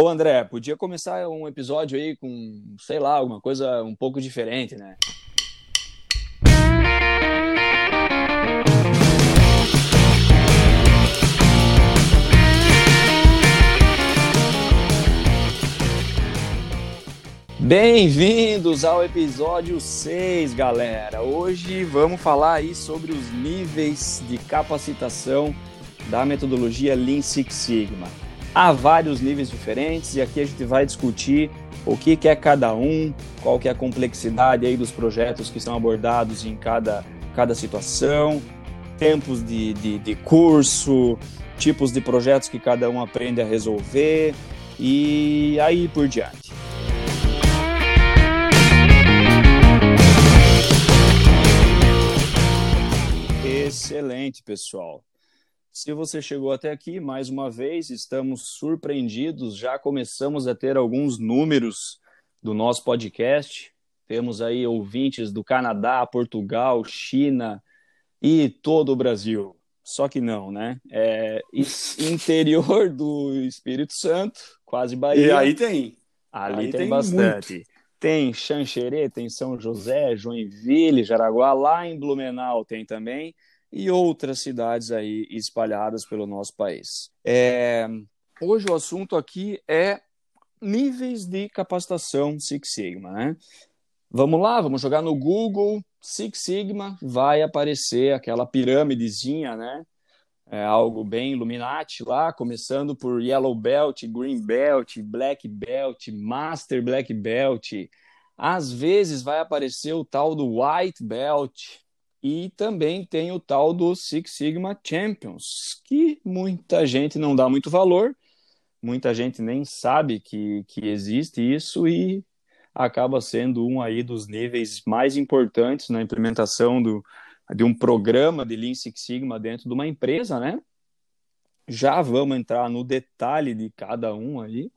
Ô André, podia começar um episódio aí com, sei lá, alguma coisa um pouco diferente, né? Bem-vindos ao episódio 6, galera. Hoje vamos falar aí sobre os níveis de capacitação da metodologia Lean Six Sigma. Há vários níveis diferentes e aqui a gente vai discutir o que, que é cada um, qual que é a complexidade aí dos projetos que são abordados em cada, cada situação, tempos de, de, de curso, tipos de projetos que cada um aprende a resolver e aí por diante. Excelente, pessoal. Se você chegou até aqui, mais uma vez, estamos surpreendidos. Já começamos a ter alguns números do nosso podcast. Temos aí ouvintes do Canadá, Portugal, China e todo o Brasil. Só que não, né? É interior do Espírito Santo, quase Bahia. E aí tem. Ali aí tem, tem bastante. Muito. Tem Xanxerê, tem São José, Joinville, Jaraguá, lá em Blumenau tem também e outras cidades aí espalhadas pelo nosso país. É, hoje o assunto aqui é níveis de capacitação Six Sigma, né? Vamos lá, vamos jogar no Google Six Sigma, vai aparecer aquela pirâmidezinha, né? É algo bem Illuminati lá, começando por Yellow Belt, Green Belt, Black Belt, Master Black Belt. Às vezes vai aparecer o tal do White Belt, e também tem o tal do Six Sigma Champions, que muita gente não dá muito valor, muita gente nem sabe que, que existe isso e acaba sendo um aí dos níveis mais importantes na implementação do, de um programa de Lean Six Sigma dentro de uma empresa, né? Já vamos entrar no detalhe de cada um aí.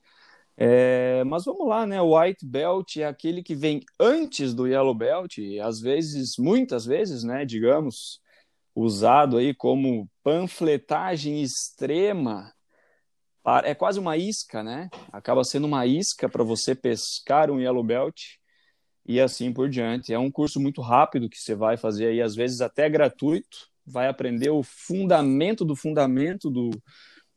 É, mas vamos lá, né? O white belt é aquele que vem antes do yellow belt, e às vezes, muitas vezes, né, digamos, usado aí como panfletagem extrema. É quase uma isca, né? Acaba sendo uma isca para você pescar um yellow belt e assim por diante. É um curso muito rápido que você vai fazer aí, às vezes até gratuito, vai aprender o fundamento do fundamento do,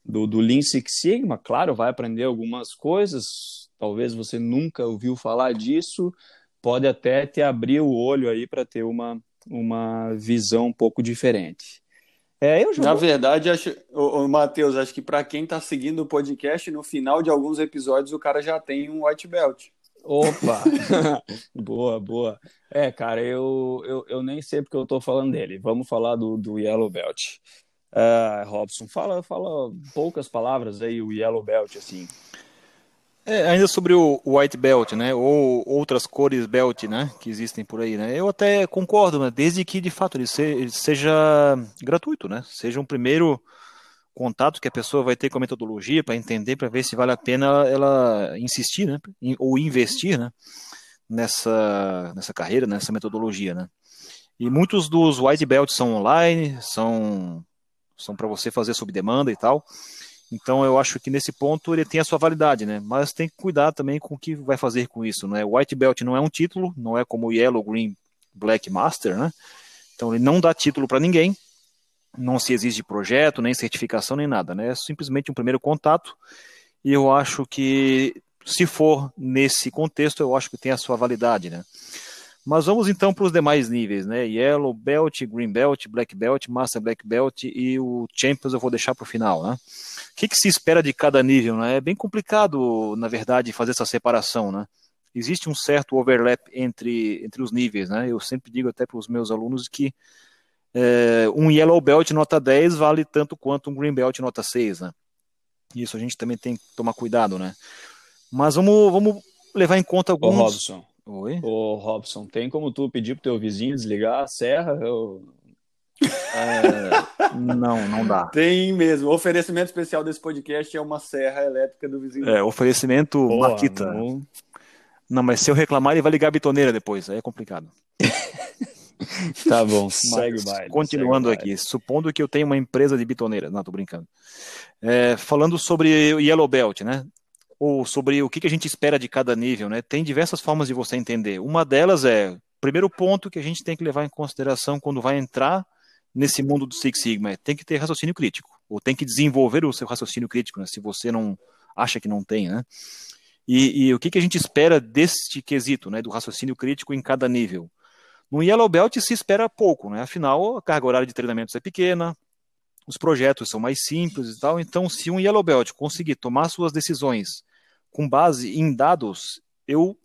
do, do Lean Six Sigma, claro, vai aprender algumas coisas, talvez você nunca ouviu falar disso, pode até te abrir o olho aí para ter uma, uma visão um pouco diferente. É, eu Na vou... verdade, acho, ô, ô, Matheus, acho que para quem está seguindo o podcast, no final de alguns episódios o cara já tem um white belt. Opa! boa, boa. É, cara, eu, eu, eu nem sei porque eu estou falando dele. Vamos falar do, do Yellow Belt. Uh, Robson, fala, fala poucas palavras aí, o Yellow Belt, assim. É, ainda sobre o White Belt, né, ou outras cores Belt, né, que existem por aí, né, eu até concordo, né, desde que de fato ele, seja gratuito, né, seja um primeiro contato que a pessoa vai ter com a metodologia para entender, para ver se vale a pena ela insistir, né, ou investir, né, nessa, nessa carreira, nessa metodologia, né. E muitos dos White Belts são online, são são para você fazer sob demanda e tal. Então eu acho que nesse ponto ele tem a sua validade, né? Mas tem que cuidar também com o que vai fazer com isso, né? White Belt não é um título, não é como Yellow, Green, Black Master, né? Então ele não dá título para ninguém, não se exige projeto, nem certificação, nem nada, né? É simplesmente um primeiro contato. E eu acho que se for nesse contexto, eu acho que tem a sua validade, né? Mas vamos então para os demais níveis, né? Yellow Belt, Green Belt, Black Belt, Master Black Belt e o Champions eu vou deixar para o final, né? O que, que, se espera de cada nível, né? É bem complicado, na verdade, fazer essa separação, né? Existe um certo overlap entre, entre os níveis, né? Eu sempre digo até para os meus alunos que é, um Yellow Belt nota 10 vale tanto quanto um Green Belt nota 6, né? Isso a gente também tem que tomar cuidado, né? Mas vamos, vamos levar em conta alguns... Ô, Robson, Oi? Ô, Robson, tem como tu pedir pro teu vizinho desligar a serra? Eu... É... não, não dá. Tem mesmo. O oferecimento especial desse podcast é uma serra elétrica do vizinho. É, oferecimento Boa, Maquita. Não... não, mas se eu reclamar, ele vai ligar a bitoneira depois. Aí é complicado. tá bom, segue o baile. Continuando segue aqui, baile. supondo que eu tenho uma empresa de bitoneira. Não, tô brincando. É, falando sobre Yellow Belt, né? Ou sobre o que, a gente espera de cada nível, né? Tem diversas formas de você entender. Uma delas é, primeiro ponto que a gente tem que levar em consideração quando vai entrar nesse mundo do Six Sigma, é, tem que ter raciocínio crítico, ou tem que desenvolver o seu raciocínio crítico, né? Se você não acha que não tem, né? E, e o que, que a gente espera deste quesito, né? Do raciocínio crítico em cada nível? No Yellow Belt se espera pouco, né? Afinal, a carga horária de treinamentos é pequena, os projetos são mais simples e tal. Então, se um Yellow Belt conseguir tomar suas decisões com base em dados, eu,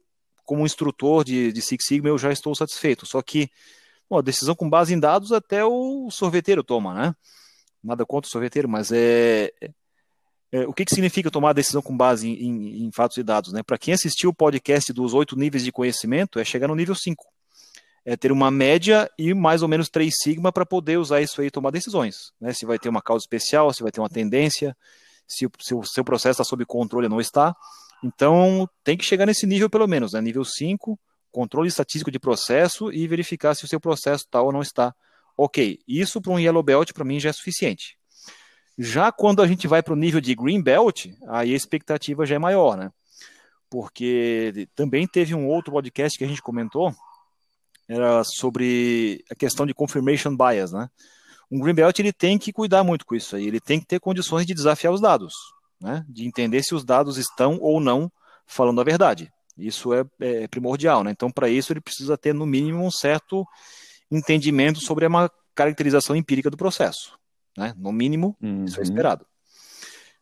como instrutor de, de Six Sigma, eu já estou satisfeito. Só que, bom, a decisão com base em dados até o sorveteiro toma, né? Nada contra o sorveteiro, mas é, é, é o que, que significa tomar decisão com base em, em, em fatos e dados? Né? Para quem assistiu o podcast dos oito níveis de conhecimento, é chegar no nível 5 é ter uma média e mais ou menos 3 sigma para poder usar isso aí e tomar decisões. Né? Se vai ter uma causa especial, se vai ter uma tendência, se o, se o seu processo está sob controle ou não está. Então, tem que chegar nesse nível pelo menos, né? nível 5, controle estatístico de processo e verificar se o seu processo está ou não está. Ok, isso para um Yellow Belt para mim já é suficiente. Já quando a gente vai para o nível de Green Belt, aí a expectativa já é maior, né? Porque também teve um outro podcast que a gente comentou, era sobre a questão de confirmation bias, né? Um green belt ele tem que cuidar muito com isso aí, ele tem que ter condições de desafiar os dados, né? De entender se os dados estão ou não falando a verdade. Isso é, é primordial, né? Então, para isso ele precisa ter no mínimo um certo entendimento sobre uma caracterização empírica do processo, né? No mínimo, uhum. isso é uhum. esperado.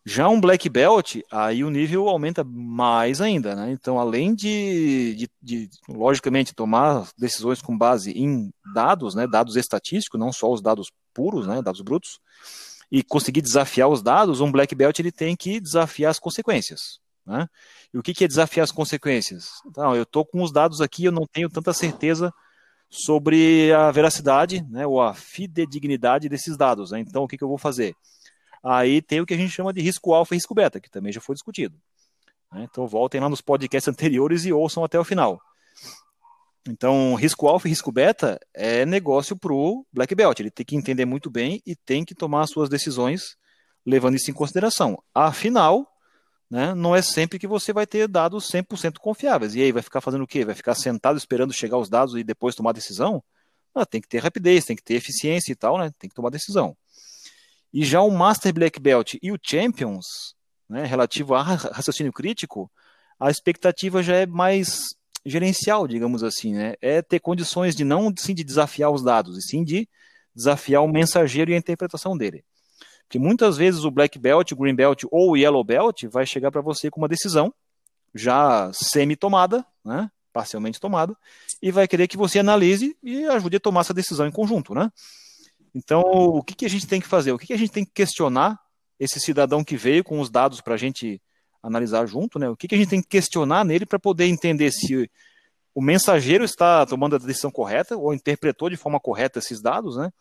Já um black belt, aí o nível aumenta mais ainda, né? Então, além de, de, de, logicamente, tomar decisões com base em dados, né? Dados estatísticos, não só os dados puros, né? Dados brutos, e conseguir desafiar os dados, um black belt ele tem que desafiar as consequências, né? E o que, que é desafiar as consequências? Então, eu estou com os dados aqui, eu não tenho tanta certeza sobre a veracidade, né? Ou a fidedignidade desses dados, né? Então, o que, que eu vou fazer? Aí tem o que a gente chama de risco alfa e risco beta, que também já foi discutido. Né? Então voltem lá nos podcasts anteriores e ouçam até o final. Então, risco alfa e risco beta é negócio para o Black Belt. Ele tem que entender muito bem e tem que tomar as suas decisões levando isso em consideração. Afinal, né, não é sempre que você vai ter dados 100% confiáveis. E aí, vai ficar fazendo o quê? Vai ficar sentado esperando chegar os dados e depois tomar decisão? Ah, tem que ter rapidez, tem que ter eficiência e tal, né? Tem que tomar decisão. E já o Master Black Belt e o Champions, né, relativo a raciocínio crítico, a expectativa já é mais gerencial, digamos assim, né? É ter condições de não sim de desafiar os dados, e sim de desafiar o mensageiro e a interpretação dele. Porque muitas vezes o Black Belt, o Green Belt ou o Yellow Belt vai chegar para você com uma decisão já semi-tomada, né? parcialmente tomada, e vai querer que você analise e ajude a tomar essa decisão em conjunto, né? Então, o que, que a gente tem que fazer? O que, que a gente tem que questionar esse cidadão que veio com os dados para a gente analisar junto, né? O que, que a gente tem que questionar nele para poder entender se o mensageiro está tomando a decisão correta ou interpretou de forma correta esses dados, né?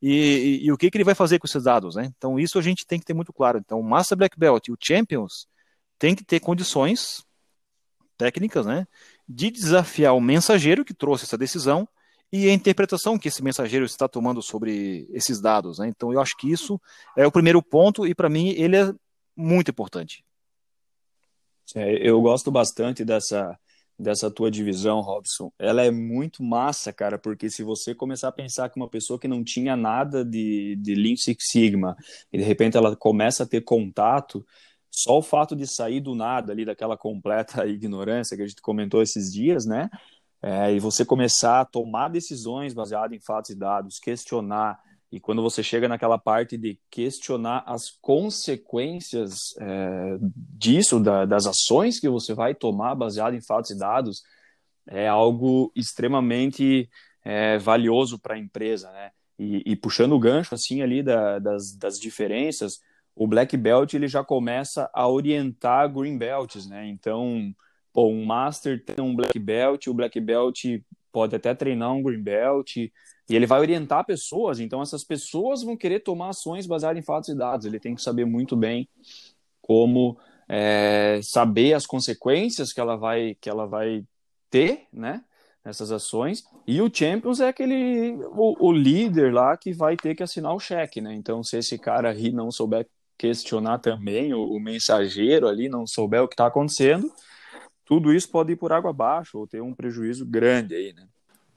E, e, e, o que, que ele vai fazer com esses dados, né? Então isso a gente tem que ter muito claro. Então o Master Black Belt e o Champions tem que ter condições técnicas, né, de desafiar o mensageiro que trouxe essa decisão e a interpretação que esse mensageiro está tomando sobre esses dados. Né? Então, eu acho que isso é o primeiro ponto e, para mim, ele é muito importante. É, eu gosto bastante dessa, dessa tua divisão, Robson. Ela é muito massa, cara, porque se você começar a pensar que uma pessoa que não tinha nada de, de Lean Six Sigma e de repente ela começa a ter contato, só o fato de sair do nada ali daquela completa ignorância que a gente comentou esses dias, né? É, e você começar a tomar decisões baseadas em fatos e dados, questionar, e quando você chega naquela parte de questionar as consequências é, disso, da, das ações que você vai tomar baseado em fatos e dados, é algo extremamente é, valioso para a empresa, né? E, e, puxando o gancho assim ali da, das, das diferenças, o Black Belt ele já começa a orientar Green Belts, né? Então pô, um Master tem um Black Belt, o Black Belt pode até treinar um Green Belt, e ele vai orientar pessoas, então essas pessoas vão querer tomar ações baseadas em fatos e dados, ele tem que saber muito bem como é, saber as consequências que ela vai, que ela vai ter, né, nessas ações, e o Champions é aquele, o, o líder lá que vai ter que assinar o cheque, né, então se esse cara aí não souber questionar também o, o mensageiro ali, não souber o que está acontecendo, tudo isso pode ir por água abaixo ou ter um prejuízo grande aí, né?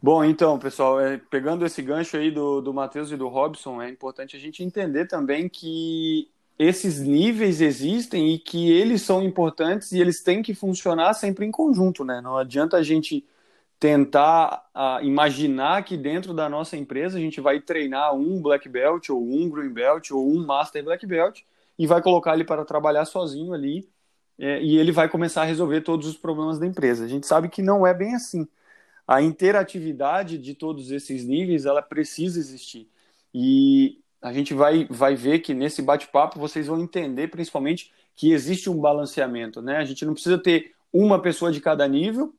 Bom, então, pessoal, é, pegando esse gancho aí do, do Matheus e do Robson, é importante a gente entender também que esses níveis existem e que eles são importantes e eles têm que funcionar sempre em conjunto, né? Não adianta a gente tentar uh, imaginar que dentro da nossa empresa a gente vai treinar um black belt ou um green belt ou um master black belt e vai colocar ele para trabalhar sozinho ali é, e ele vai começar a resolver todos os problemas da empresa. A gente sabe que não é bem assim a interatividade de todos esses níveis ela precisa existir. E a gente vai, vai ver que nesse bate-papo vocês vão entender principalmente que existe um balanceamento. Né? A gente não precisa ter uma pessoa de cada nível,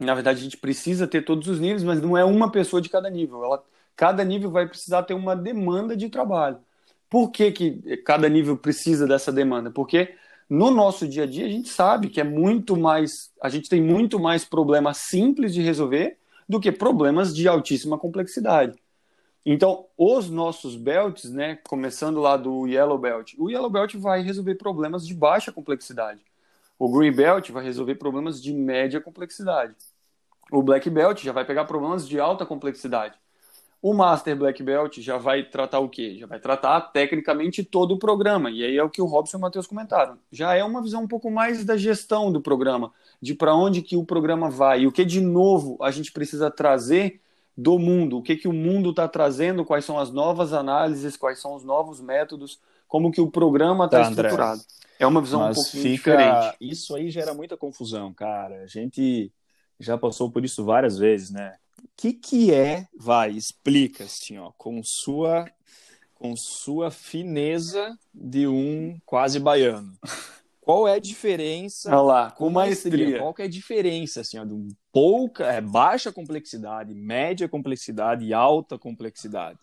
na verdade a gente precisa ter todos os níveis, mas não é uma pessoa de cada nível. Ela, cada nível vai precisar ter uma demanda de trabalho. Por que, que cada nível precisa dessa demanda? Porque no nosso dia a dia, a gente sabe que é muito mais. A gente tem muito mais problemas simples de resolver do que problemas de altíssima complexidade. Então, os nossos belts, né, começando lá do Yellow Belt, o Yellow Belt vai resolver problemas de baixa complexidade. O Green Belt vai resolver problemas de média complexidade. O Black Belt já vai pegar problemas de alta complexidade. O Master Black Belt já vai tratar o quê? Já vai tratar tecnicamente todo o programa. E aí é o que o Robson e o Matheus comentaram. Já é uma visão um pouco mais da gestão do programa, de para onde que o programa vai e o que de novo a gente precisa trazer do mundo, o que que o mundo está trazendo, quais são as novas análises, quais são os novos métodos, como que o programa está tá, estruturado. É uma visão Mas um pouquinho fica... diferente. Isso aí gera muita confusão, cara. A gente já passou por isso várias vezes, né? O que, que é, vai, explica assim, ó, com sua com sua fineza de um quase baiano. Qual é a diferença? Olha lá, com maestria. Qual é a diferença assim, ó, de um pouca, é, baixa complexidade, média complexidade e alta complexidade?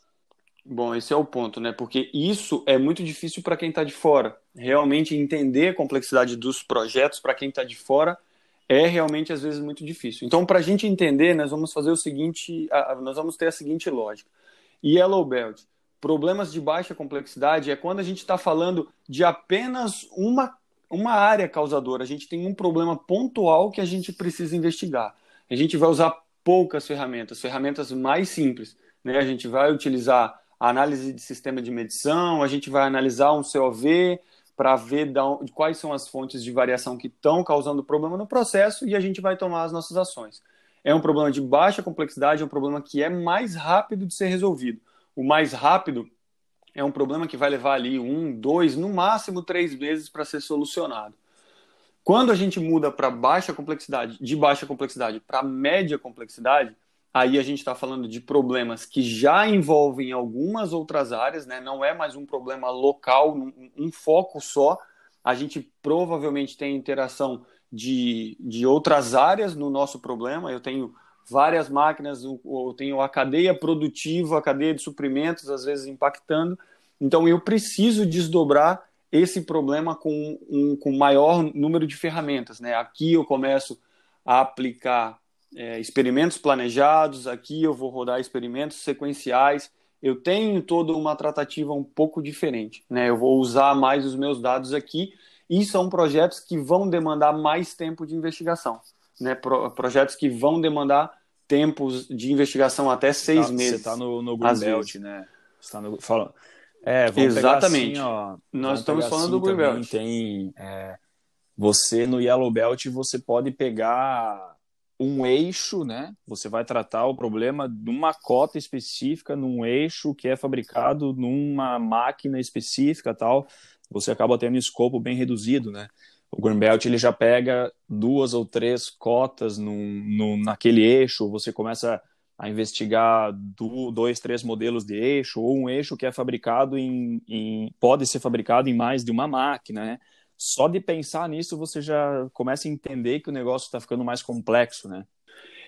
Bom, esse é o ponto, né? Porque isso é muito difícil para quem está de fora. Realmente entender a complexidade dos projetos para quem está de fora é realmente às vezes muito difícil. Então, para a gente entender, nós vamos fazer o seguinte, nós vamos ter a seguinte lógica. Yellow Belt, problemas de baixa complexidade é quando a gente está falando de apenas uma, uma área causadora. A gente tem um problema pontual que a gente precisa investigar. A gente vai usar poucas ferramentas, ferramentas mais simples. Né? A gente vai utilizar a análise de sistema de medição, a gente vai analisar um COV, para ver onde, quais são as fontes de variação que estão causando problema no processo e a gente vai tomar as nossas ações. É um problema de baixa complexidade, é um problema que é mais rápido de ser resolvido. O mais rápido é um problema que vai levar ali um, dois, no máximo três meses para ser solucionado. Quando a gente muda para baixa complexidade, de baixa complexidade para média complexidade, Aí a gente está falando de problemas que já envolvem algumas outras áreas, né? não é mais um problema local, um, um foco só. A gente provavelmente tem interação de, de outras áreas no nosso problema. Eu tenho várias máquinas, eu tenho a cadeia produtiva, a cadeia de suprimentos, às vezes impactando. Então eu preciso desdobrar esse problema com um com maior número de ferramentas. Né? Aqui eu começo a aplicar é, experimentos planejados, aqui eu vou rodar experimentos sequenciais. Eu tenho toda uma tratativa um pouco diferente. Né? Eu vou usar mais os meus dados aqui e são projetos que vão demandar mais tempo de investigação. Né? Pro, projetos que vão demandar tempos de investigação até seis tá, meses. Você está no, no Greenbelt, né? Você tá no, fala, é, Exatamente. Assim, ó, Nós estamos falando assim do Greenbelt. Tem, é, você no Yellow Belt, você pode pegar um eixo, né? Você vai tratar o problema de uma cota específica num eixo que é fabricado numa máquina específica, tal. Você acaba tendo um escopo bem reduzido, né? O Greenbelt ele já pega duas ou três cotas num, num, naquele eixo. Você começa a investigar do, dois, três modelos de eixo ou um eixo que é fabricado em, em pode ser fabricado em mais de uma máquina, né? Só de pensar nisso você já começa a entender que o negócio está ficando mais complexo, né?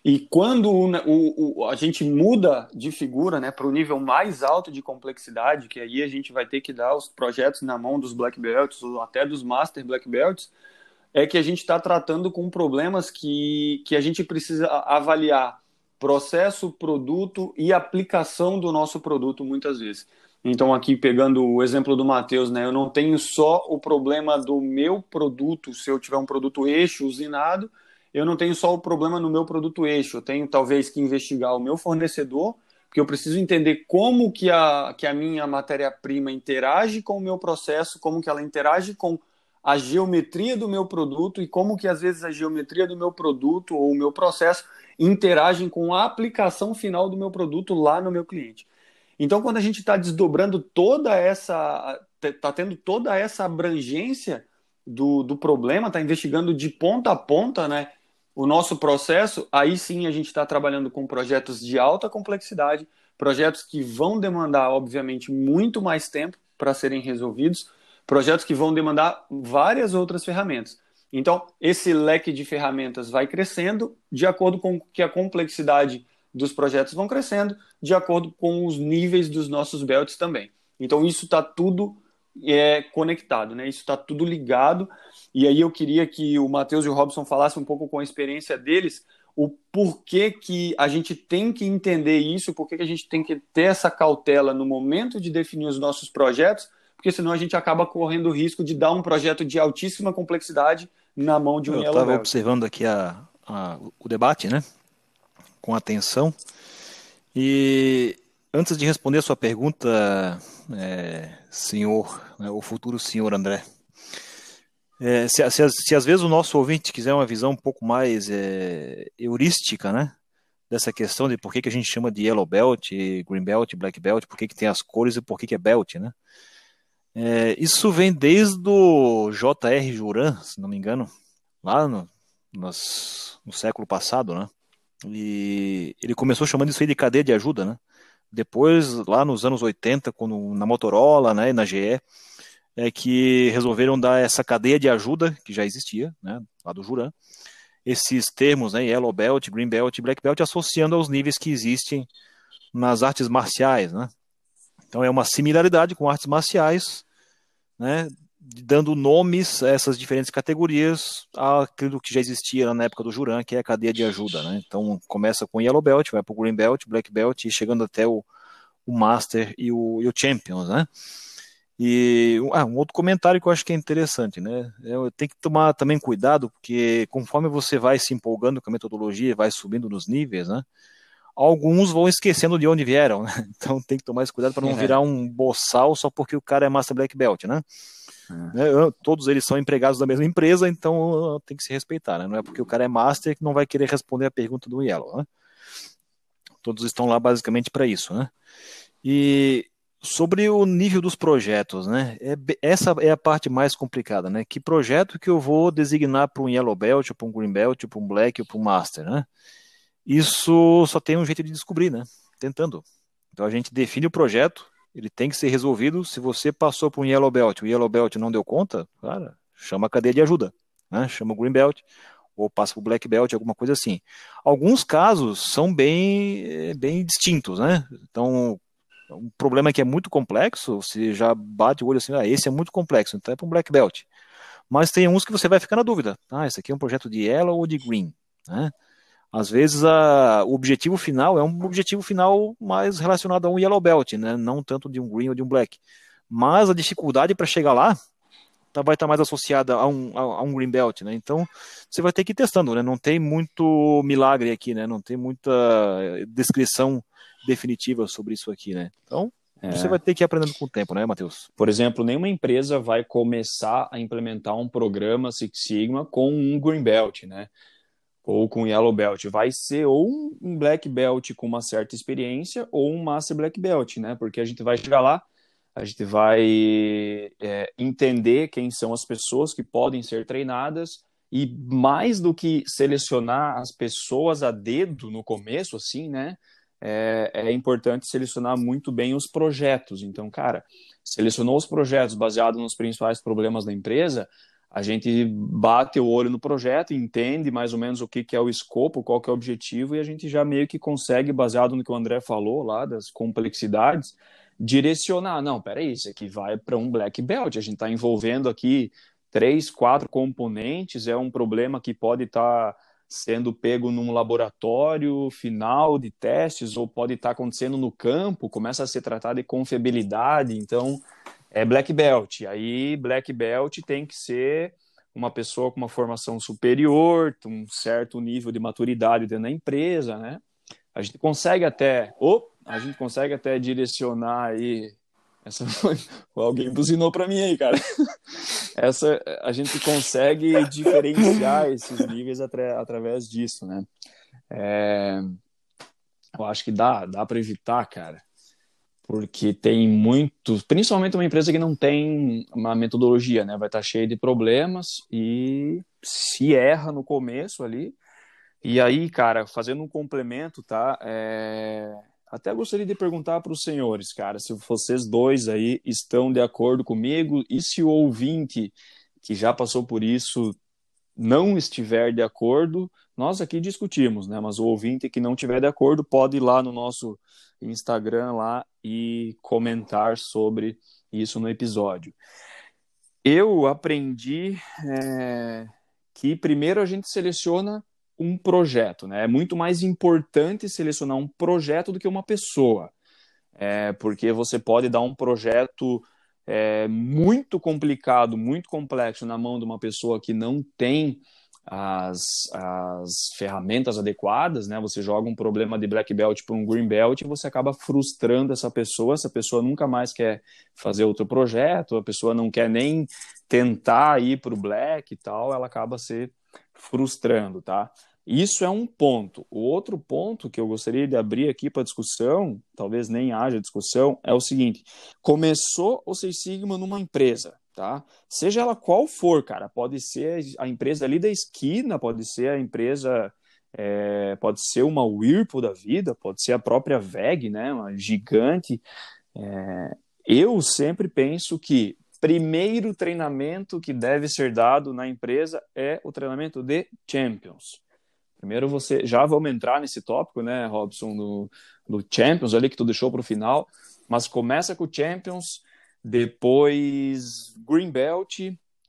E quando o, o, o, a gente muda de figura né, para o nível mais alto de complexidade, que aí a gente vai ter que dar os projetos na mão dos Black Belts ou até dos Master Black Belts, é que a gente está tratando com problemas que, que a gente precisa avaliar processo, produto e aplicação do nosso produto muitas vezes. Então, aqui pegando o exemplo do Matheus, né, eu não tenho só o problema do meu produto, se eu tiver um produto eixo usinado, eu não tenho só o problema no meu produto eixo, eu tenho talvez que investigar o meu fornecedor, porque eu preciso entender como que a, que a minha matéria-prima interage com o meu processo, como que ela interage com a geometria do meu produto e como que às vezes a geometria do meu produto ou o meu processo interagem com a aplicação final do meu produto lá no meu cliente. Então, quando a gente está desdobrando toda essa, está tendo toda essa abrangência do, do problema, está investigando de ponta a ponta, né? O nosso processo, aí sim a gente está trabalhando com projetos de alta complexidade, projetos que vão demandar, obviamente, muito mais tempo para serem resolvidos, projetos que vão demandar várias outras ferramentas. Então, esse leque de ferramentas vai crescendo de acordo com que a complexidade dos projetos vão crescendo de acordo com os níveis dos nossos belts também. Então isso está tudo é, conectado, né? Isso está tudo ligado. E aí eu queria que o Matheus e o Robson falassem um pouco com a experiência deles o porquê que a gente tem que entender isso, porquê que a gente tem que ter essa cautela no momento de definir os nossos projetos, porque senão a gente acaba correndo o risco de dar um projeto de altíssima complexidade na mão de um Eu estava observando aqui a, a, o debate, né? Com atenção. E antes de responder a sua pergunta, é, senhor, né, o futuro senhor André, é, se, se, se, às vezes o nosso ouvinte quiser uma visão um pouco mais é, heurística, né, dessa questão de por que, que a gente chama de yellow belt, green belt, black belt, por que, que tem as cores e por que, que é belt, né? É, isso vem desde o J.R. Juran, se não me engano, lá no, no século passado, né? E ele começou chamando isso aí de cadeia de ajuda, né? Depois, lá nos anos 80, quando, na Motorola né, e na GE, é que resolveram dar essa cadeia de ajuda, que já existia, né, lá do Juran, esses termos, né, Yellow Belt, Green Belt e Black Belt, associando aos níveis que existem nas artes marciais, né? Então é uma similaridade com artes marciais, né, dando nomes a essas diferentes categorias àquilo que já existia na época do Juran, que é a cadeia de ajuda. Né? Então começa com Yellow Belt, vai para o Green Belt, Black Belt e chegando até o, o Master e o, e o Champions. Né? E ah, um outro comentário que eu acho que é interessante, né? Eu tenho que tomar também cuidado, porque conforme você vai se empolgando com a metodologia, vai subindo nos níveis, né? Alguns vão esquecendo de onde vieram, né? Então tem que tomar esse cuidado para não é. virar um boçal só porque o cara é Master Black Belt, né? É. Todos eles são empregados da mesma empresa, então tem que se respeitar, né? Não é porque o cara é master que não vai querer responder a pergunta do Yellow, né? Todos estão lá basicamente para isso, né? E sobre o nível dos projetos, né? É, essa é a parte mais complicada, né? Que projeto que eu vou designar para um Yellow Belt, para um Green Belt, para um Black ou para um Master, né? Isso só tem um jeito de descobrir, né? Tentando. Então a gente define o projeto, ele tem que ser resolvido. Se você passou por um Yellow Belt, o Yellow Belt não deu conta, cara, chama a cadeia de ajuda, né? Chama o Green Belt ou passa o Black Belt, alguma coisa assim. Alguns casos são bem, eh, bem distintos, né? Então, um problema que é muito complexo, você já bate o olho assim, ah, esse é muito complexo, então é para um Black Belt. Mas tem uns que você vai ficar na dúvida, ah, esse aqui é um projeto de Yellow ou de Green, né? Às vezes a, o objetivo final é um objetivo final mais relacionado a um yellow belt, né? não tanto de um green ou de um black. Mas a dificuldade para chegar lá tá, vai estar tá mais associada a um, a, a, um green belt, né? Então você vai ter que ir testando, né? Não tem muito milagre aqui, né? Não tem muita descrição definitiva sobre isso aqui, né? Então é. Você vai ter que ir aprendendo com o tempo, né, Matheus? Por exemplo, nenhuma empresa vai começar a implementar um programa Six Sigma com um Green Belt, né? Ou com Yellow Belt, vai ser ou um Black Belt com uma certa experiência ou um Master Black Belt, né? Porque a gente vai chegar lá, a gente vai é, entender quem são as pessoas que podem ser treinadas e mais do que selecionar as pessoas a dedo no começo, assim, né? É, é importante selecionar muito bem os projetos. Então, cara, selecionou os projetos baseados nos principais problemas da empresa, a gente bate o olho no projeto, entende mais ou menos o que, que é o escopo, qual que é o objetivo, e a gente já meio que consegue, baseado no que o André falou lá, das complexidades, direcionar. Não, peraí, isso aqui vai para um black belt, a gente está envolvendo aqui três, quatro componentes, é um problema que pode estar tá, sendo pego num laboratório final de testes ou pode estar acontecendo no campo, começa a ser tratado de confiabilidade, então é black belt. Aí black belt tem que ser uma pessoa com uma formação superior, um certo nível de maturidade dentro da empresa, né? A gente consegue até, oh, a gente consegue até direcionar aí essa. Alguém buzinou para mim aí, cara. Essa a gente consegue diferenciar esses níveis atra... através disso, né? É... Eu acho que dá, dá para evitar, cara, porque tem muitos, principalmente uma empresa que não tem uma metodologia, né? Vai estar tá cheia de problemas e se erra no começo ali. E aí, cara, fazendo um complemento, tá? É até gostaria de perguntar para os senhores, cara, se vocês dois aí estão de acordo comigo e se o ouvinte que já passou por isso não estiver de acordo, nós aqui discutimos, né? Mas o ouvinte que não estiver de acordo pode ir lá no nosso Instagram lá e comentar sobre isso no episódio. Eu aprendi é, que primeiro a gente seleciona um projeto, né? É muito mais importante selecionar um projeto do que uma pessoa, é, porque você pode dar um projeto é, muito complicado, muito complexo na mão de uma pessoa que não tem as, as ferramentas adequadas, né? Você joga um problema de black belt para um green belt e você acaba frustrando essa pessoa. Essa pessoa nunca mais quer fazer outro projeto, a pessoa não quer nem tentar ir para o black e tal, ela acaba se frustrando, tá? Isso é um ponto. O outro ponto que eu gostaria de abrir aqui para discussão, talvez nem haja discussão, é o seguinte: começou o Seis Sigma numa empresa, tá? Seja ela qual for, cara, pode ser a empresa ali da esquina, pode ser a empresa, é, pode ser uma Whirlpool da vida, pode ser a própria VEG, né? Uma gigante. É, eu sempre penso que primeiro treinamento que deve ser dado na empresa é o treinamento de Champions. Primeiro você já vamos entrar nesse tópico, né, Robson, do, do Champions ali que tu deixou para o final, mas começa com o Champions, depois Green Belt,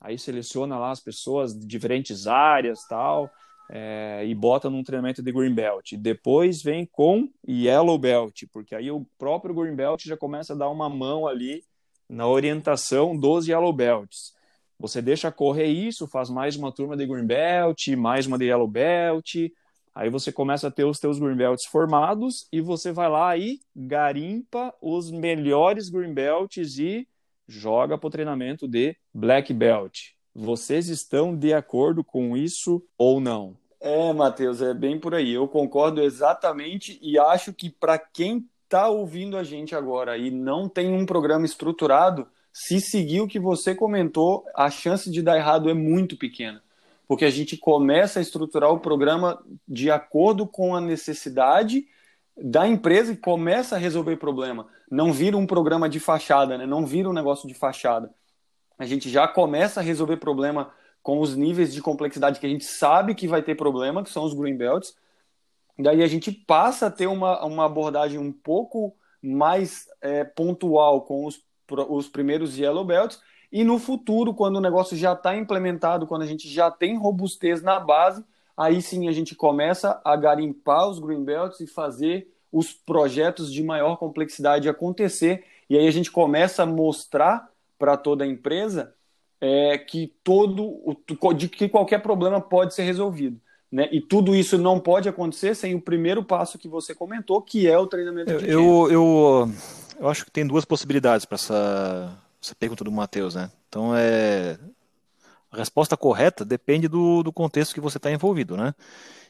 aí seleciona lá as pessoas de diferentes áreas tal, é, e bota num treinamento de Green Belt. Depois vem com Yellow Belt, porque aí o próprio Green Belt já começa a dar uma mão ali na orientação dos Yellow Belts. Você deixa correr isso, faz mais uma turma de Green Belt, mais uma de Yellow Belt, aí você começa a ter os teus Green Belts formados e você vai lá e garimpa os melhores Green Belts e joga para o treinamento de Black Belt. Vocês estão de acordo com isso ou não? É, Matheus, é bem por aí. Eu concordo exatamente e acho que para quem está ouvindo a gente agora e não tem um programa estruturado, se seguir o que você comentou, a chance de dar errado é muito pequena. Porque a gente começa a estruturar o programa de acordo com a necessidade da empresa e começa a resolver problema. Não vira um programa de fachada, né? não vira um negócio de fachada. A gente já começa a resolver problema com os níveis de complexidade que a gente sabe que vai ter problema, que são os green belts. Daí a gente passa a ter uma, uma abordagem um pouco mais é, pontual com os os primeiros Yellow Belts, e no futuro, quando o negócio já está implementado, quando a gente já tem robustez na base, aí sim a gente começa a garimpar os Green Belts e fazer os projetos de maior complexidade acontecer, e aí a gente começa a mostrar para toda a empresa é, que todo de que qualquer problema pode ser resolvido. Né? E tudo isso não pode acontecer sem o primeiro passo que você comentou, que é o treinamento eu, eu, eu, eu acho que tem duas possibilidades para essa, essa pergunta do Matheus, né? Então é a resposta correta depende do, do contexto que você está envolvido, né?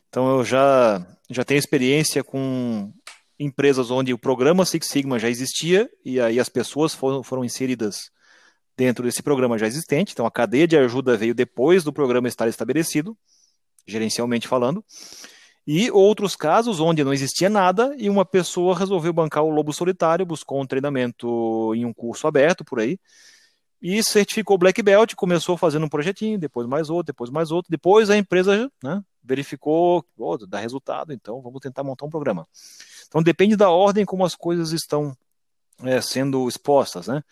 Então eu já já tenho experiência com empresas onde o programa Six Sigma já existia e aí as pessoas foram, foram inseridas dentro desse programa já existente. Então a cadeia de ajuda veio depois do programa estar estabelecido gerencialmente falando. E outros casos onde não existia nada e uma pessoa resolveu bancar o lobo solitário, buscou um treinamento em um curso aberto por aí e certificou Black Belt, começou fazendo um projetinho, depois mais outro, depois mais outro, depois a empresa né, verificou, oh, dá resultado, então vamos tentar montar um programa. Então depende da ordem como as coisas estão é, sendo expostas, né?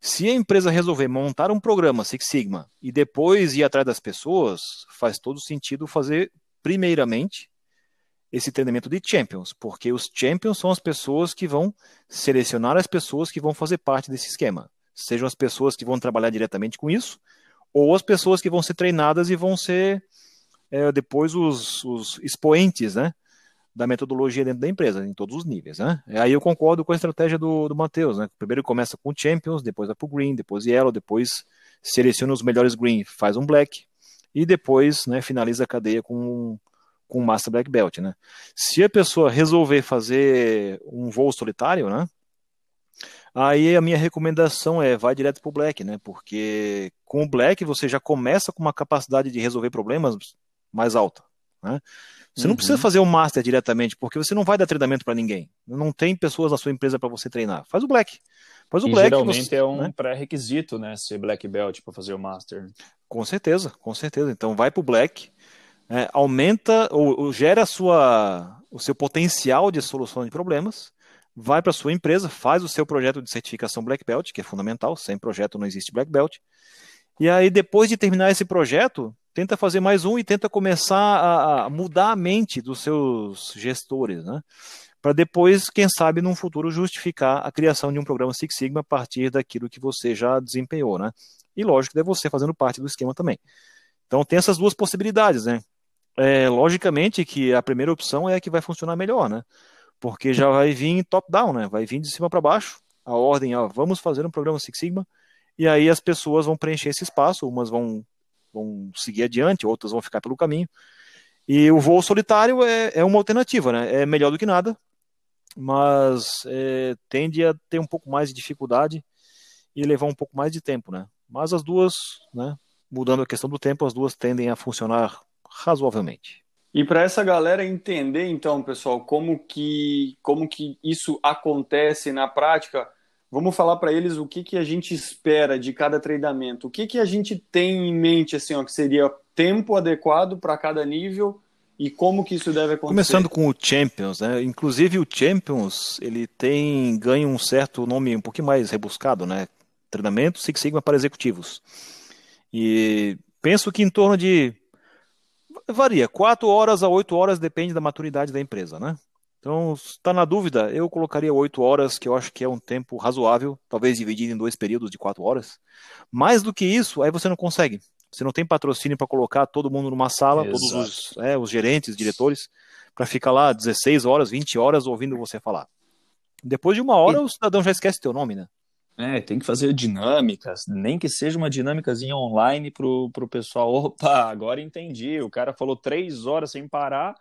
Se a empresa resolver montar um programa Six Sigma e depois ir atrás das pessoas, faz todo sentido fazer primeiramente, esse treinamento de champions, porque os champions são as pessoas que vão selecionar as pessoas que vão fazer parte desse esquema, sejam as pessoas que vão trabalhar diretamente com isso, ou as pessoas que vão ser treinadas e vão ser é, depois os, os expoentes, né, da metodologia dentro da empresa, em todos os níveis, né? Aí eu concordo com a estratégia do, do Matheus, né? Primeiro começa com Champions, depois vai pro Green, depois Yellow, depois seleciona os melhores Green, faz um Black, e depois, né, finaliza a cadeia com com Master Black Belt, né? Se a pessoa resolver fazer um voo solitário, né? Aí a minha recomendação é vai direto pro Black, né? Porque com o Black você já começa com uma capacidade de resolver problemas mais alta, né? Você uhum. não precisa fazer o Master diretamente, porque você não vai dar treinamento para ninguém. Não tem pessoas na sua empresa para você treinar. Faz o Black. Faz o e Black. Geralmente você, é um né? pré-requisito, né? Ser Black Belt para fazer o Master. Com certeza, com certeza. Então vai pro Black é, aumenta ou, ou, gera sua, o seu potencial de solução de problemas, vai para a sua empresa, faz o seu projeto de certificação Black Belt, que é fundamental, sem projeto não existe Black Belt, e aí depois de terminar esse projeto, tenta fazer mais um e tenta começar a, a mudar a mente dos seus gestores, né? Para depois, quem sabe, num futuro justificar a criação de um programa Six Sigma a partir daquilo que você já desempenhou, né? E lógico, é você fazendo parte do esquema também. Então tem essas duas possibilidades, né? É, logicamente que a primeira opção é a que vai funcionar melhor, né? Porque já vai vir top-down, né? Vai vir de cima para baixo, a ordem, ó, vamos fazer um programa Six Sigma, e aí as pessoas vão preencher esse espaço, umas vão, vão seguir adiante, outras vão ficar pelo caminho. E o voo solitário é, é uma alternativa, né? É melhor do que nada, mas é, tende a ter um pouco mais de dificuldade e levar um pouco mais de tempo, né? Mas as duas, né? Mudando a questão do tempo, as duas tendem a funcionar razoavelmente. E para essa galera entender, então, pessoal, como que, como que isso acontece na prática, vamos falar para eles o que, que a gente espera de cada treinamento. O que, que a gente tem em mente, assim, ó, que seria tempo adequado para cada nível e como que isso deve acontecer? Começando com o Champions, né? Inclusive o Champions, ele tem ganha um certo nome um pouquinho mais rebuscado, né? Treinamento Six Sigma para executivos. E penso que em torno de Varia, 4 horas a 8 horas depende da maturidade da empresa, né? Então, está na dúvida, eu colocaria 8 horas, que eu acho que é um tempo razoável, talvez dividido em dois períodos de 4 horas. Mais do que isso, aí você não consegue. Você não tem patrocínio para colocar todo mundo numa sala, Exato. todos os, é, os gerentes, diretores, para ficar lá 16 horas, 20 horas ouvindo você falar. Depois de uma hora, e... o cidadão já esquece teu nome, né? É, tem que fazer dinâmicas, nem que seja uma dinâmicazinha online pro, pro pessoal. Opa, agora entendi. O cara falou três horas sem parar,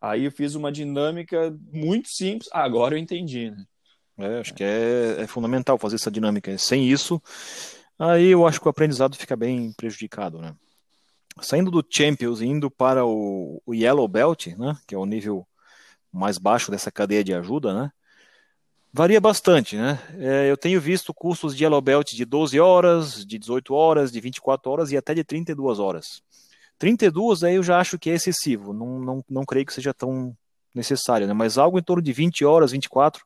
aí eu fiz uma dinâmica muito simples, agora eu entendi, né? É, acho que é, é fundamental fazer essa dinâmica. Sem isso, aí eu acho que o aprendizado fica bem prejudicado, né? Saindo do Champions e indo para o, o Yellow Belt, né, que é o nível mais baixo dessa cadeia de ajuda, né? Varia bastante, né? É, eu tenho visto cursos de Yellow Belt de 12 horas, de 18 horas, de 24 horas e até de 32 horas. 32 aí eu já acho que é excessivo, não, não, não creio que seja tão necessário, né? Mas algo em torno de 20 horas, 24,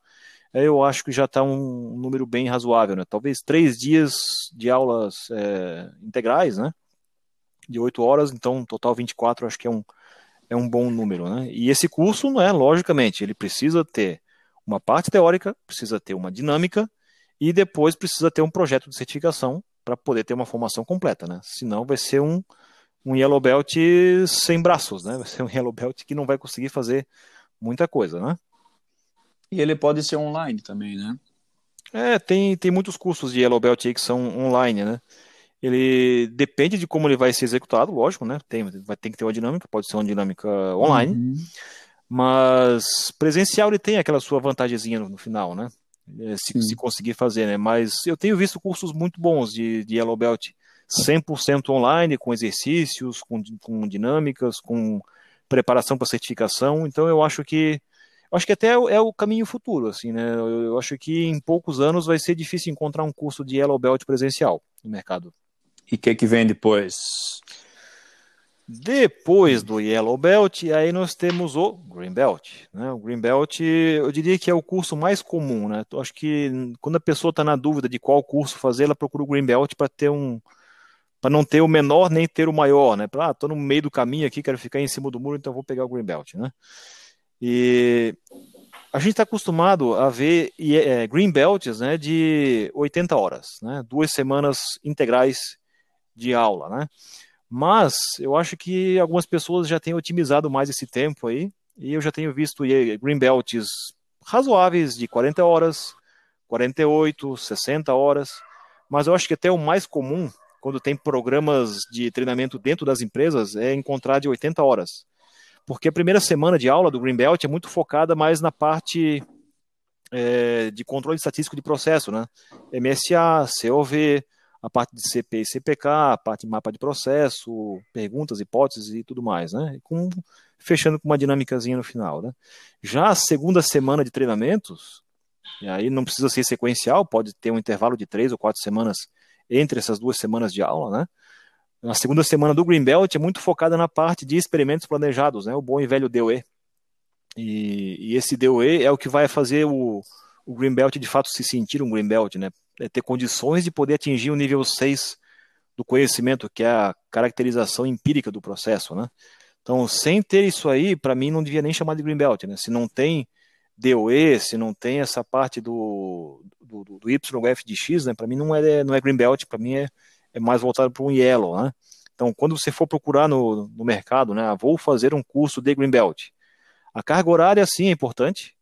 eu acho que já está um número bem razoável, né? Talvez três dias de aulas é, integrais, né? De 8 horas, então total 24, acho que é um, é um bom número, né? E esse curso, né, logicamente, ele precisa ter uma parte teórica, precisa ter uma dinâmica e depois precisa ter um projeto de certificação para poder ter uma formação completa, né? Senão vai ser um, um yellow belt sem braços, né? Vai ser um yellow belt que não vai conseguir fazer muita coisa, né? E ele pode ser online também, né? É, tem, tem muitos cursos de yellow belt aí que são online, né? Ele depende de como ele vai ser executado, lógico, né? Tem, vai ter que ter uma dinâmica, pode ser uma dinâmica online. Uhum. Mas presencial ele tem aquela sua vantagemzinha no, no final, né? É, se, se, conseguir fazer, né? Mas eu tenho visto cursos muito bons de, de Yellow Belt 100% online, com exercícios, com, com dinâmicas, com preparação para certificação. Então eu acho que eu acho que até é o caminho futuro, assim, né? Eu, eu acho que em poucos anos vai ser difícil encontrar um curso de Yellow Belt presencial no mercado. E o que, que vem depois? Depois do Yellow Belt, aí nós temos o Green Belt. Né? O Green Belt, eu diria que é o curso mais comum. Né? acho que quando a pessoa está na dúvida de qual curso fazer, ela procura o Green Belt para ter um para não ter o menor nem ter o maior, né? Para, ah, tô no meio do caminho aqui, quero ficar em cima do muro, então vou pegar o green belt, né? E a gente está acostumado a ver é, green belts, né, de 80 horas, né? Duas semanas integrais de aula, né? Mas eu acho que algumas pessoas já têm otimizado mais esse tempo aí, e eu já tenho visto green belts razoáveis de 40 horas, 48, 60 horas, mas eu acho que até o mais comum quando tem programas de treinamento dentro das empresas, é encontrar de 80 horas. Porque a primeira semana de aula do Greenbelt é muito focada mais na parte é, de controle estatístico de processo, né? MSA, COV, a parte de CP e CPK, a parte de mapa de processo, perguntas, hipóteses e tudo mais, né? Com, fechando com uma dinâmicazinha no final, né? Já a segunda semana de treinamentos, e aí não precisa ser sequencial, pode ter um intervalo de três ou quatro semanas entre essas duas semanas de aula, né? A segunda semana do Greenbelt é muito focada na parte de experimentos planejados, né? O bom e velho DOE. E, e esse DOE é o que vai fazer o, o Greenbelt de fato se sentir um Greenbelt, né? É ter condições de poder atingir o nível 6 do conhecimento, que é a caracterização empírica do processo, né? Então, sem ter isso aí, para mim não devia nem chamar de Greenbelt, né? Se não tem DOE, se não tem essa parte do, do, do, YF de X, né, para mim não é, não é Green Belt, para mim é, é mais voltado para um Yellow, né? Então, quando você for procurar no, no mercado, né, ah, vou fazer um curso de Green Belt. A carga horária, sim, é importante,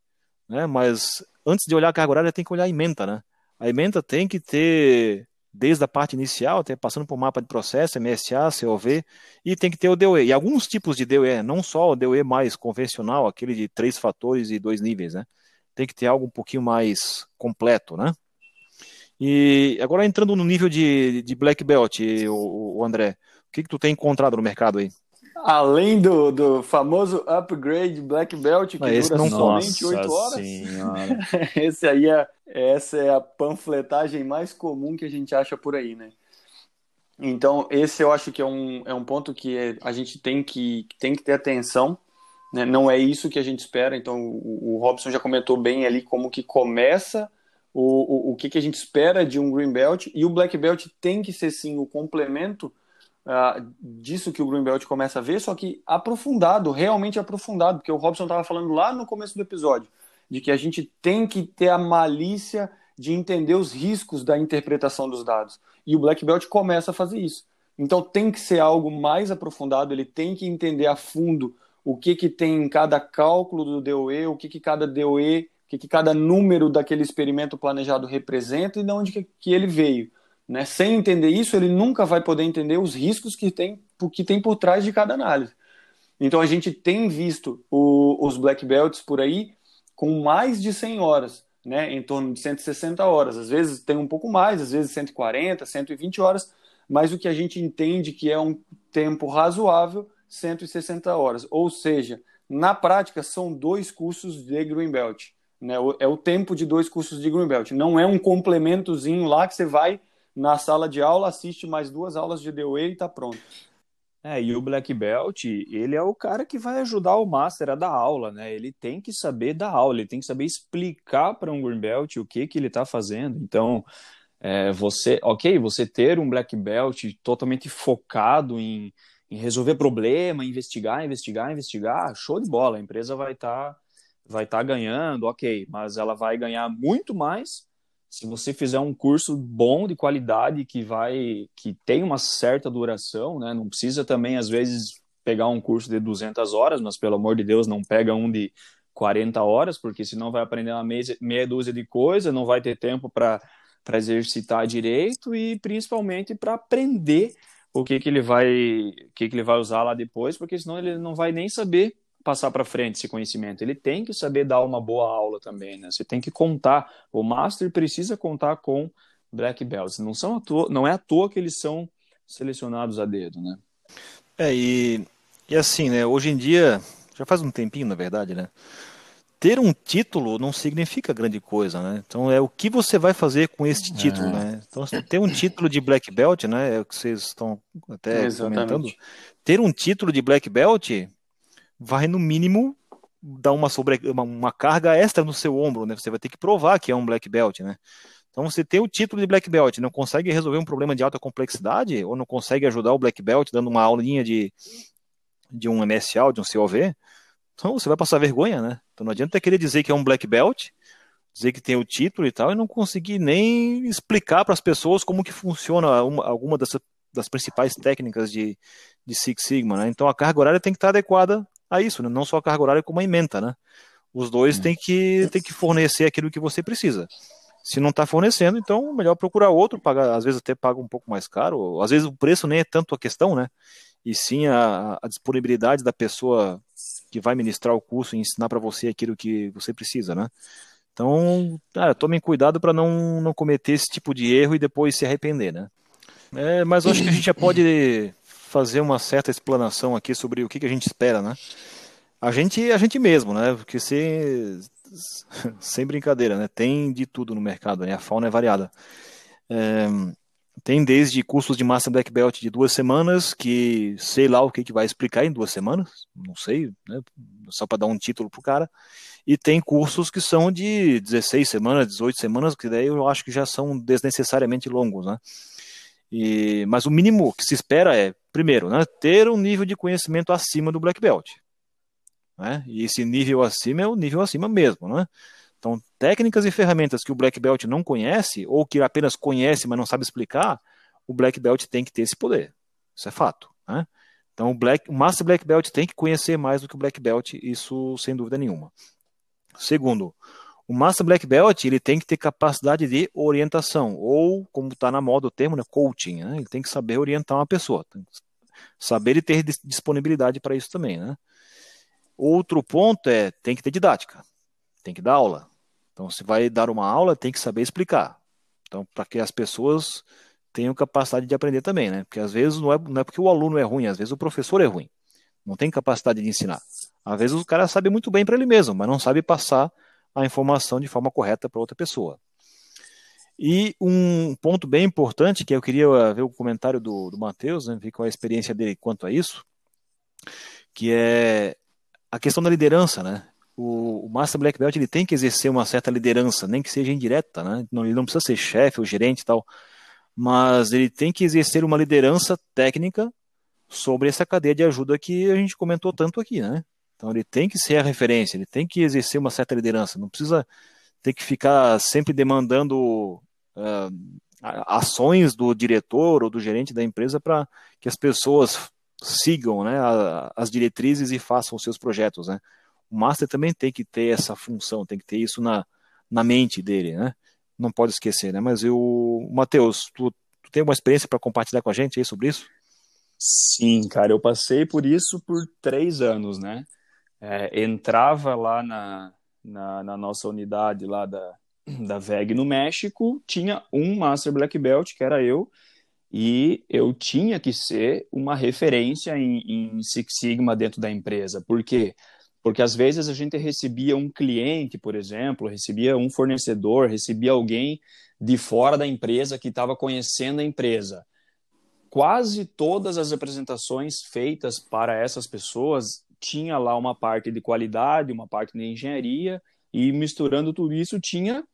né, mas antes de olhar a carga horária, tem que olhar a ementa, né? A ementa tem que ter desde a parte inicial, até passando por mapa de processo, MSA, COV, e tem que ter o DOE. E alguns tipos de DOE, não só o DOE mais convencional, aquele de três fatores e dois níveis, né? Tem que ter algo um pouquinho mais completo, né? E agora entrando no nível de, de Black Belt, o, o André, o que, que tu tem encontrado no mercado aí? Além do, do famoso upgrade Black Belt, que Mas dura não... somente 8 horas. esse aí é, essa é a panfletagem mais comum que a gente acha por aí, né? Então, esse eu acho que é um, é um ponto que a gente tem que, tem que ter atenção. Né? Não é isso que a gente espera. Então, o, o Robson já comentou bem ali como que começa o, o, o que, que a gente espera de um Green Belt. E o Black Belt tem que ser, sim, o complemento uh, disso que o Greenbelt começa a ver, só que aprofundado, realmente aprofundado, porque o Robson estava falando lá no começo do episódio, de que a gente tem que ter a malícia de entender os riscos da interpretação dos dados. E o Black Belt começa a fazer isso. Então tem que ser algo mais aprofundado, ele tem que entender a fundo o que, que tem em cada cálculo do DOE, o que, que cada DOE, o que, que cada número daquele experimento planejado representa e de onde que, que ele veio. Né? Sem entender isso, ele nunca vai poder entender os riscos que tem, que tem por trás de cada análise. Então a gente tem visto o, os black belts por aí com mais de 100 horas, né? em torno de 160 horas. Às vezes tem um pouco mais, às vezes 140, 120 horas, mas o que a gente entende que é um tempo razoável, 160 horas. Ou seja, na prática são dois cursos de Green Belt. Né? É o tempo de dois cursos de Green Belt. Não é um complementozinho lá que você vai na sala de aula, assiste mais duas aulas de DOE e está pronto. É, e o Black Belt, ele é o cara que vai ajudar o Master a dar aula, né? Ele tem que saber dar aula, ele tem que saber explicar para um Green Belt o que, que ele está fazendo. Então, é, você, ok, você ter um Black Belt totalmente focado em, em resolver problema, investigar, investigar, investigar, show de bola, a empresa vai estar tá, vai tá ganhando, ok, mas ela vai ganhar muito mais se você fizer um curso bom de qualidade que vai que tem uma certa duração, né? Não precisa também às vezes pegar um curso de 200 horas, mas pelo amor de Deus, não pega um de 40 horas, porque senão vai aprender uma meia, meia dúzia de coisas, não vai ter tempo para para exercitar direito e principalmente para aprender o que que ele vai o que que ele vai usar lá depois, porque senão ele não vai nem saber passar para frente esse conhecimento, ele tem que saber dar uma boa aula também, né? Você tem que contar. O master precisa contar com black belts. Não são toa, não é à toa que eles são selecionados a dedo, né? É e, e assim, né? Hoje em dia já faz um tempinho, na verdade, né? Ter um título não significa grande coisa, né? Então é o que você vai fazer com este título, é. né? Então ter um título de black belt, né? É o que vocês estão até Exatamente. comentando. Ter um título de black belt vai no mínimo dar uma, sobre, uma, uma, carga extra no seu ombro, né? Você vai ter que provar que é um black belt, né? Então, você tem o título de Black Belt, não consegue resolver um problema de alta complexidade, ou não consegue ajudar o Black Belt dando uma aulinha de, de um MSA, de um COV, então você vai passar vergonha, né? Então não adianta querer dizer que é um Black Belt, dizer que tem o título e tal, e não conseguir nem explicar para as pessoas como que funciona uma, alguma das, das principais técnicas de, de Six Sigma, né? Então a carga horária tem que estar adequada a isso, né? não só a carga horária como a ementa, né? Os dois têm que, têm que fornecer aquilo que você precisa. Se não está fornecendo, então melhor procurar outro, pagar, às vezes até paga um pouco mais caro, às vezes o preço nem é tanto a questão, né? E sim a, a disponibilidade da pessoa que vai ministrar o curso e ensinar para você aquilo que você precisa, né? Então, cara, tomem cuidado para não, não cometer esse tipo de erro e depois se arrepender, né? É, mas acho que a gente já pode fazer uma certa explanação aqui sobre o que, que a gente espera, né? A gente, a gente mesmo, né? Porque sem, sem brincadeira, né? Tem de tudo no mercado, né? A fauna é variada. É, tem desde cursos de Master Black Belt de duas semanas, que sei lá o que, que vai explicar em duas semanas, não sei, né? Só para dar um título pro cara. E tem cursos que são de 16 semanas, 18 semanas, que daí eu acho que já são desnecessariamente longos, né? E, mas o mínimo que se espera é, primeiro, né, ter um nível de conhecimento acima do Black Belt. Né? E esse nível acima é o nível acima mesmo. Né? Então, técnicas e ferramentas que o Black Belt não conhece, ou que apenas conhece, mas não sabe explicar, o Black Belt tem que ter esse poder. Isso é fato. Né? Então, o, Black, o Master Black Belt tem que conhecer mais do que o Black Belt, isso sem dúvida nenhuma. Segundo, o Master Black Belt ele tem que ter capacidade de orientação, ou, como está na moda o termo, né, coaching. Né? Ele tem que saber orientar uma pessoa. Saber e ter disponibilidade para isso também. Né? Outro ponto é, tem que ter didática. Tem que dar aula. Então, se vai dar uma aula, tem que saber explicar. Então, para que as pessoas tenham capacidade de aprender também, né? Porque às vezes não é, não é porque o aluno é ruim, às vezes o professor é ruim. Não tem capacidade de ensinar. Às vezes o cara sabe muito bem para ele mesmo, mas não sabe passar a informação de forma correta para outra pessoa. E um ponto bem importante, que eu queria ver o comentário do, do Matheus, né, ver qual é a experiência dele quanto a isso, que é a questão da liderança, né? o, o Master Black Belt ele tem que exercer uma certa liderança, nem que seja indireta, né? Não, ele não precisa ser chefe ou gerente e tal, mas ele tem que exercer uma liderança técnica sobre essa cadeia de ajuda que a gente comentou tanto aqui, né? Então ele tem que ser a referência, ele tem que exercer uma certa liderança, não precisa ter que ficar sempre demandando uh, ações do diretor ou do gerente da empresa para que as pessoas sigam né, as diretrizes e façam os seus projetos, né? o master também tem que ter essa função, tem que ter isso na, na mente dele, né? Não pode esquecer, né? Mas eu, Matheus, tu, tu tem uma experiência para compartilhar com a gente aí sobre isso? Sim, cara, eu passei por isso por três anos, né? É, entrava lá na, na, na, nossa unidade lá da, da VEG no México, tinha um Master Black Belt, que era eu, e eu tinha que ser uma referência em, em Six Sigma dentro da empresa, porque quê? Porque às vezes a gente recebia um cliente, por exemplo, recebia um fornecedor, recebia alguém de fora da empresa que estava conhecendo a empresa. Quase todas as apresentações feitas para essas pessoas tinha lá uma parte de qualidade, uma parte de engenharia e misturando tudo isso tinha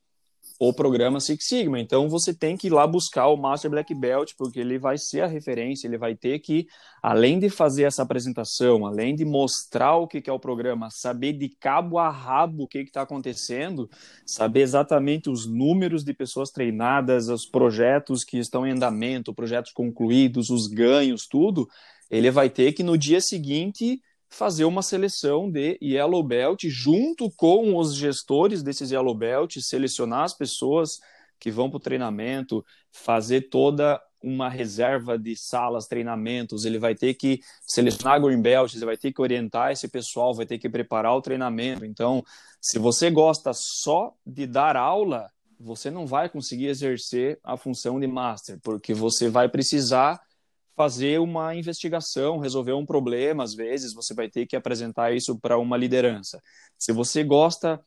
o programa Six Sigma. Então você tem que ir lá buscar o Master Black Belt, porque ele vai ser a referência, ele vai ter que, além de fazer essa apresentação, além de mostrar o que é o programa, saber de cabo a rabo o que está acontecendo, saber exatamente os números de pessoas treinadas, os projetos que estão em andamento, projetos concluídos, os ganhos, tudo, ele vai ter que no dia seguinte fazer uma seleção de Yellow Belt junto com os gestores desses Yellow Belt, selecionar as pessoas que vão para o treinamento, fazer toda uma reserva de salas, treinamentos, ele vai ter que selecionar Green Belt, ele vai ter que orientar esse pessoal, vai ter que preparar o treinamento. Então, se você gosta só de dar aula, você não vai conseguir exercer a função de master, porque você vai precisar fazer uma investigação, resolver um problema, às vezes você vai ter que apresentar isso para uma liderança. Se você gosta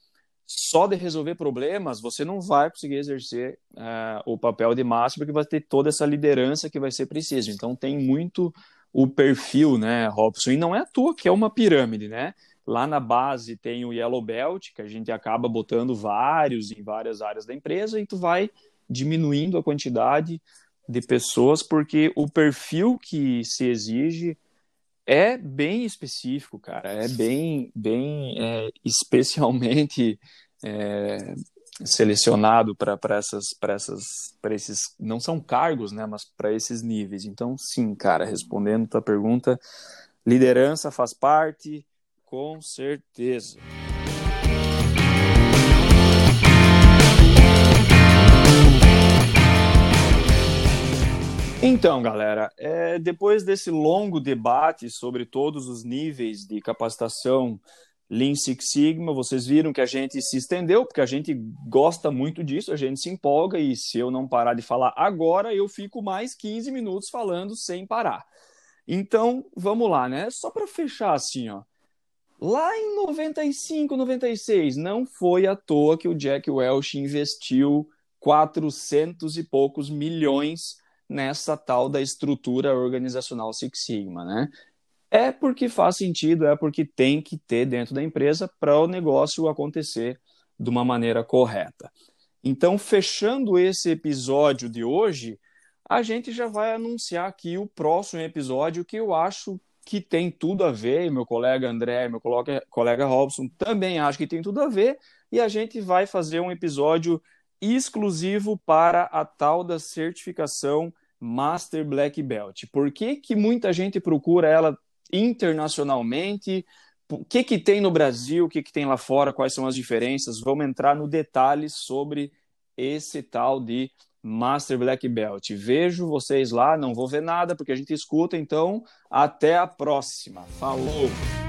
só de resolver problemas, você não vai conseguir exercer uh, o papel de máximo, porque vai ter toda essa liderança que vai ser preciso. Então tem muito o perfil, né, Robson? E não é à toa que é uma pirâmide, né? Lá na base tem o Yellow Belt, que a gente acaba botando vários em várias áreas da empresa, e tu vai diminuindo a quantidade de pessoas, porque o perfil que se exige é bem específico, cara, é bem, bem é, especialmente é, selecionado para essas, para essas, esses, não são cargos, né, mas para esses níveis. Então, sim, cara, respondendo a tua pergunta, liderança faz parte, com certeza. Então, galera, é, depois desse longo debate sobre todos os níveis de capacitação Lean Six Sigma, vocês viram que a gente se estendeu, porque a gente gosta muito disso, a gente se empolga, e se eu não parar de falar agora, eu fico mais 15 minutos falando sem parar. Então, vamos lá, né? Só para fechar assim, ó. Lá em 95, 96, não foi à toa que o Jack Welch investiu 400 e poucos milhões nessa tal da estrutura organizacional Six Sigma, né? É porque faz sentido, é porque tem que ter dentro da empresa para o negócio acontecer de uma maneira correta. Então, fechando esse episódio de hoje, a gente já vai anunciar aqui o próximo episódio que eu acho que tem tudo a ver, meu colega André, meu colega, colega Robson também acho que tem tudo a ver, e a gente vai fazer um episódio exclusivo para a tal da certificação Master Black Belt. Por que, que muita gente procura ela internacionalmente? O que, que tem no Brasil? O que, que tem lá fora? Quais são as diferenças? Vamos entrar no detalhe sobre esse tal de Master Black Belt. Vejo vocês lá, não vou ver nada porque a gente escuta, então até a próxima. Falou!